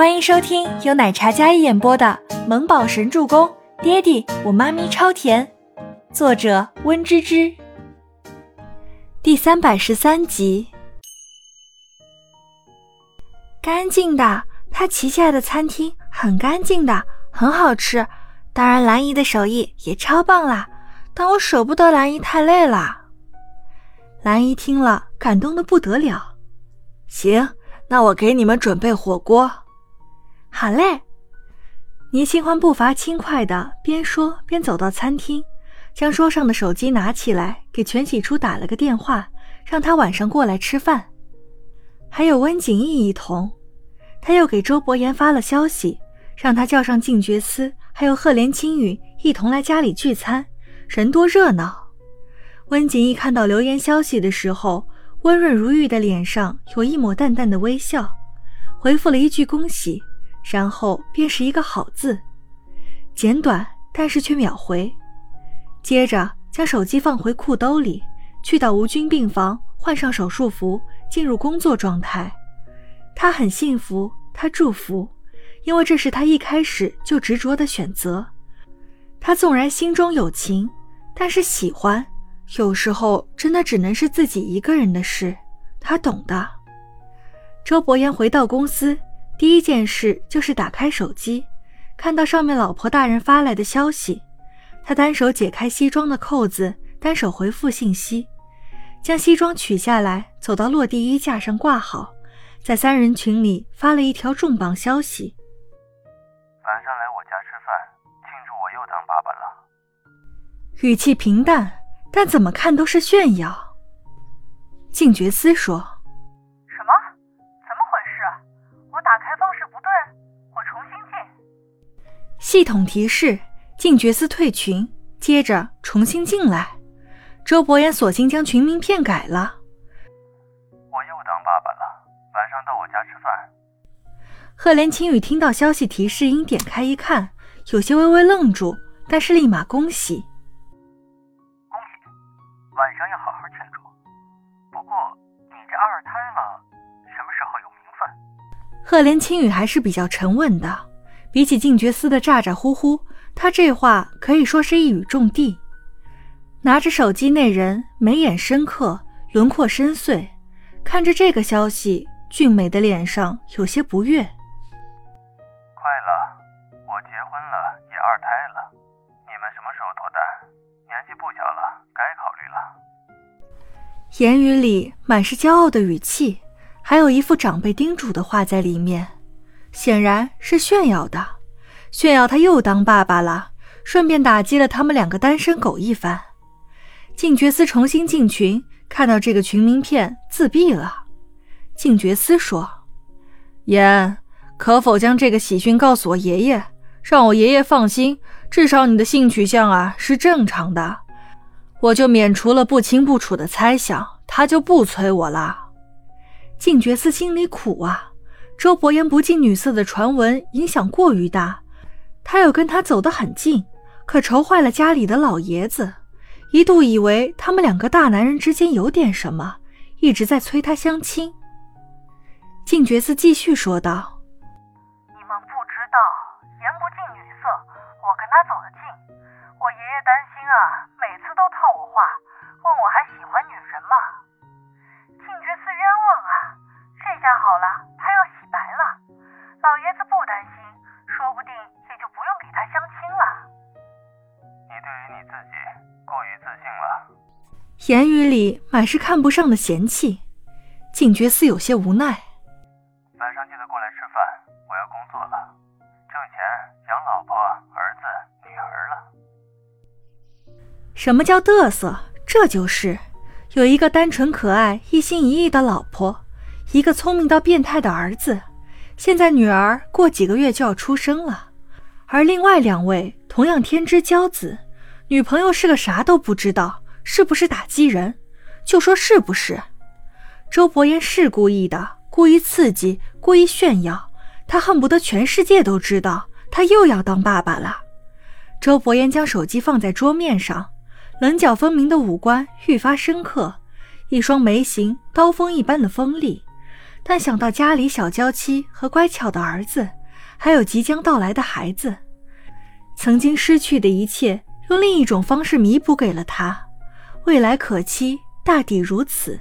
欢迎收听由奶茶嘉一演播的《萌宝神助攻》，爹地我妈咪超甜，作者温芝芝。第三百十三集。干净的，他旗下的餐厅很干净的，很好吃。当然，兰姨的手艺也超棒啦。但我舍不得兰姨太累了。兰姨听了，感动的不得了。行，那我给你们准备火锅。好嘞。倪清欢步伐轻快的边说边走到餐厅，将桌上的手机拿起来，给全喜初打了个电话，让他晚上过来吃饭。还有温景逸一同，他又给周伯言发了消息，让他叫上静觉司，还有赫连青羽一同来家里聚餐，人多热闹。温景逸看到留言消息的时候，温润如玉的脸上有一抹淡淡的微笑，回复了一句恭喜，然后便是一个好字，简短，但是却秒回。接着将手机放回裤兜里，去到吴军病房，换上手术服。进入工作状态，他很幸福，他祝福，因为这是他一开始就执着的选择。他纵然心中有情，但是喜欢，有时候真的只能是自己一个人的事，他懂的。周伯言回到公司，第一件事就是打开手机，看到上面老婆大人发来的消息，他单手解开西装的扣子，单手回复信息。将西装取下来，走到落地衣架上挂好，在三人群里发了一条重磅消息：晚上来我家吃饭，庆祝我又当爸爸了。语气平淡，但怎么看都是炫耀。静觉思说：“方式不对，我重新进。”系统提示：进角色退群，接着重新进来。周伯言索性将群名片改了。我又当爸爸了，晚上到我家吃饭。赫连青雨听到消息提示音，点开一看，有些微微愣住，但是立马恭喜。赫连青羽还是比较沉稳的，比起静觉司的咋咋呼呼，他这话可以说是一语中的。拿着手机，那人眉眼深刻，轮廓深邃，看着这个消息，俊美的脸上有些不悦。快了，我结婚了，也二胎了，你们什么时候脱单？年纪不小了，该考虑了。言语里满是骄傲的语气，还有一副长辈叮嘱的话在里面，显然是炫耀的，炫耀他又当爸爸了，顺便打击了他们两个单身狗一番。静觉司重新进群，看到这个群名片，自闭了。静觉司说：“言，可否将这个喜讯告诉我爷爷，让我爷爷放心？至少你的性取向啊是正常的，我就免除了不清不楚的猜想，他就不催我了。”静觉司心里苦啊，周伯言不近女色的传闻影响过于大，他又跟他走得很近，可愁坏了家里的老爷子。一度以为他们两个大男人之间有点什么，一直在催他相亲。静觉寺继续说道：“你们不知道，言不近女色，我跟他走得近。我爷爷担心啊，不担心，说不定也就不用给他相亲了。你对于你自己。”过于自信了，言语里满是看不上的嫌弃。静觉似有些无奈。晚上记得过来吃饭，我要工作了，挣钱养老婆、儿子、女儿了。什么叫嘚瑟？这就是有一个单纯可爱、一心一意的老婆，一个聪明到变态的儿子。现在女儿过几个月就要出生了，而另外两位同样天之骄子。女朋友是个啥都不知道，是不是打击人？就说是不是？周伯言是故意的，故意刺激，故意炫耀，他恨不得全世界都知道他又要当爸爸了。周伯言将手机放在桌面上，棱角分明的五官愈发深刻，一双眉形刀锋一般的锋利，但想到家里小娇妻和乖巧的儿子，还有即将到来的孩子，曾经失去的一切，用另一种方式弥补给了他。未来可期，大抵如此。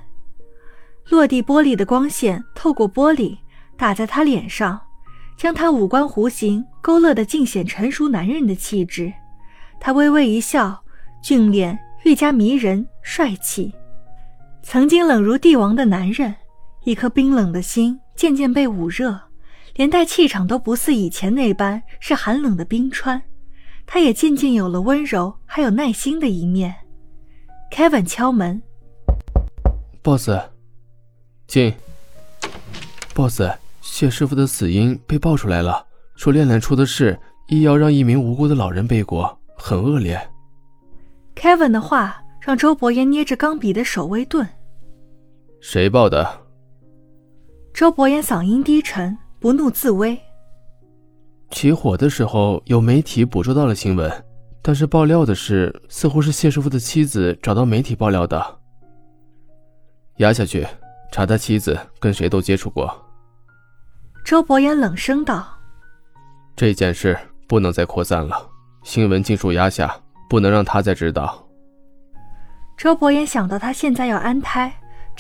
落地玻璃的光线透过玻璃打在他脸上，将他五官弧形勾勒得尽显成熟男人的气质。他微微一笑，俊脸愈加迷人帅气。曾经冷如帝王的男人，一颗冰冷的心渐渐被捂热，连带气场都不似以前那般是寒冷的冰川。他也渐渐有了温柔还有耐心的一面。Kevin 敲门，boss，进。boss，谢师傅的死因被爆出来了，说炼炼出的事，医药让一名无辜的老人背锅，很恶劣。Kevin 的话让周伯言捏着钢笔的手微顿。谁报的？周伯言嗓音低沉，不怒自威。起火的时候，有媒体捕捉到了新闻，但是爆料的是，似乎是谢师傅的妻子找到媒体爆料的。压下去，查他妻子跟谁都接触过。周伯言冷声道：“这件事不能再扩散了，新闻尽数压下，不能让他再知道。”周伯言想到他现在要安胎。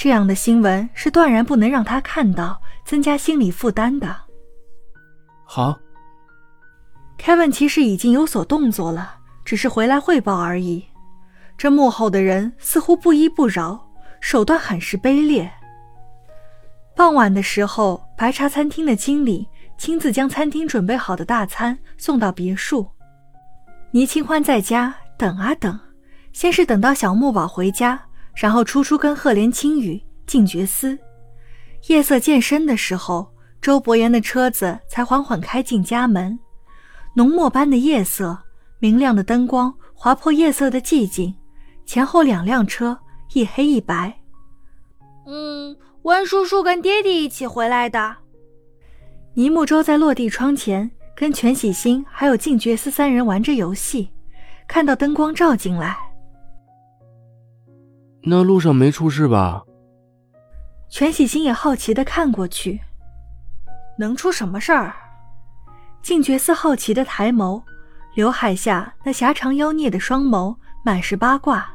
这样的新闻是断然不能让他看到，增加心理负担的。好，Kevin 其实已经有所动作了，只是回来汇报而已。这幕后的人似乎不依不饶，手段很是卑劣。傍晚的时候，白茶餐厅的经理亲自将餐厅准备好的大餐送到别墅。倪清欢在家等啊等，先是等到小木宝回家。然后初初跟赫连青雨、静觉司，夜色渐深的时候，周伯言的车子才缓缓开进家门。浓墨般的夜色，明亮的灯光划破夜色的寂静。前后两辆车，一黑一白。嗯，温叔叔跟爹爹一起回来的。倪木舟在落地窗前跟全喜星还有静觉司三人玩着游戏，看到灯光照进来。那路上没出事吧？全喜心也好奇的看过去，能出什么事儿？静觉寺好奇的抬眸，刘海下那狭长妖孽的双眸满是八卦。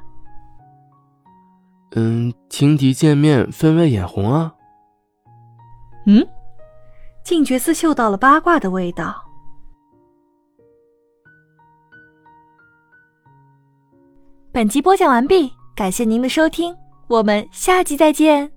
嗯，情敌见面分外眼红啊。嗯，静觉寺嗅到了八卦的味道。本集播讲完毕。感谢您的收听，我们下集再见。